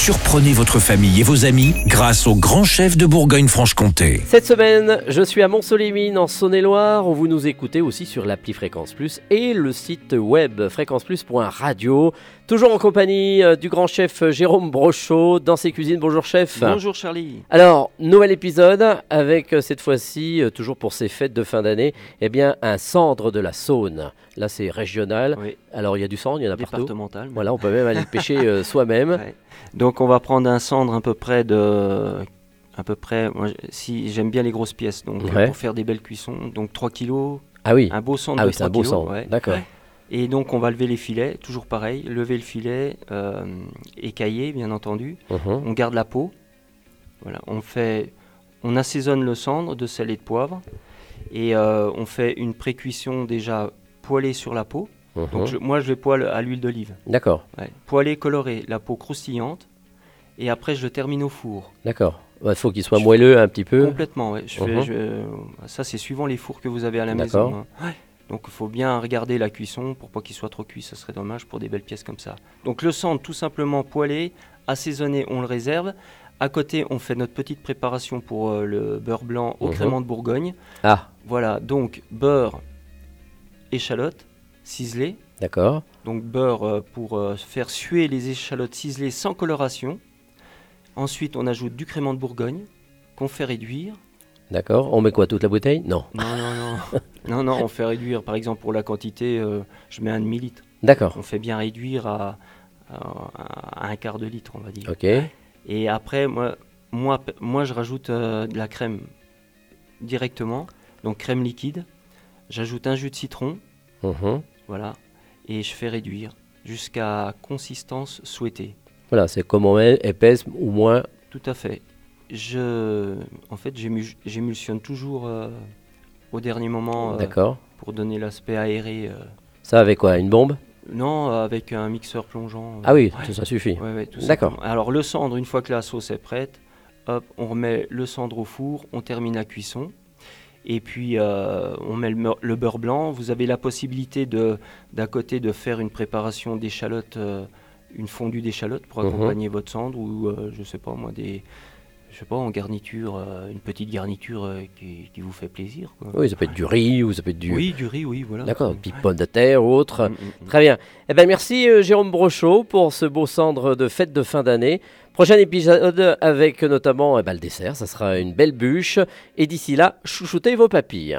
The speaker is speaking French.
Surprenez votre famille et vos amis grâce au grand chef de Bourgogne-Franche-Comté. Cette semaine, je suis à Mont-Solémine en Saône-et-Loire où vous nous écoutez aussi sur l'appli Fréquence Plus et le site web fréquenceplus.radio. Toujours en compagnie euh, du grand chef Jérôme Brochot dans ses cuisines. Bonjour chef. Bonjour Charlie. Alors, nouvel épisode avec euh, cette fois-ci, euh, toujours pour ces fêtes de fin d'année, eh bien un cendre de la Saône. Là, c'est régional. Oui, Alors, il y a du cendre, il y en a partout. départemental. Voilà, on peut même aller le pêcher euh, soi-même. Ouais. Donc on va prendre un cendre à peu près de à peu près moi, si j'aime bien les grosses pièces donc Ouais. pour faire des belles cuissons donc 3 kilos Ah oui, un beau cendre ah de oui c'est un 3 beau kilos, cendre. ouais. D'accord. et donc on va lever les filets toujours pareil lever le filet euh, écaillé bien entendu Mhm. on garde la peau voilà on fait on assaisonne le cendre de sel et de poivre et euh, on fait une pré-cuisson déjà poêlée sur la peau Mhm. donc je- moi je vais poêle à l'huile d'olive D'accord, Ouais. Poêlé, coloré, la peau croustillante. Et après, je le termine au four. d'accord. Il faut qu'il soit Je- moelleux un petit peu. Complètement, ouais. Je fais- Mhm. je- ça, c'est suivant les fours que vous avez à la maison. hein. Ouais. Donc, il faut bien regarder la cuisson pour pas qu'il soit trop cuit. Ça serait dommage pour des belles pièces comme ça. Donc, le centre, tout simplement poêlé, assaisonné, on le réserve. À côté, on fait notre petite préparation pour euh, le beurre blanc au Mhm. crément de Bourgogne. Ah, Voilà, donc beurre, échalote, ciselée. d'accord. Donc beurre euh, pour euh, faire suer les échalotes ciselées sans coloration. Ensuite, on ajoute du crément de Bourgogne qu'on fait réduire. D'accord. On met quoi Toute la bouteille? Non. Non, non, non. non, non, on fait réduire. Par exemple, pour la quantité, euh, je mets un demi-litre. D'accord. On fait bien réduire à, à- à un quart de litre, on va dire. Ok. Et après, moi, moi, moi je rajoute euh, de la crème directement. Donc crème liquide. J'ajoute un jus de citron. Mhm. Voilà. Et je fais réduire jusqu'à consistance souhaitée. Voilà, c'est comme on met, épaisse ou moins. Tout à fait. Je, en fait, j'ému- j'émulsionne toujours euh, au dernier moment euh, D'accord. pour donner l'aspect aéré. euh. Ça avec quoi Une bombe? Non, avec un mixeur plongeant. Ah oui, Ouais. tout ça suffit. Ouais, ouais, tout D'accord. Alors le cendre, une fois que la sauce est prête, hop, on remet le cendre au four, on termine la cuisson. Et puis on met le, beurre blanc. Vous avez la possibilité de d'un côté de faire une préparation d'échalotes, une fondue d'échalotes pour Mhm. accompagner votre cendre ou euh, je sais pas moi des je sais pas en garniture, euh, une petite garniture euh, qui, qui vous fait plaisir. quoi. Oui, ça peut être du riz ou ça peut être du. Oui, du riz, oui, voilà. D'accord, une petite pomme de terre ou autre. Mm, mm, mm. Très bien. Eh ben merci euh, Jérôme Brochot pour ce beau cendre de fête de fin d'année. Prochain épisode avec notamment eh ben, le dessert, ça sera une belle bûche. Et d'ici là, chouchoutez vos papilles.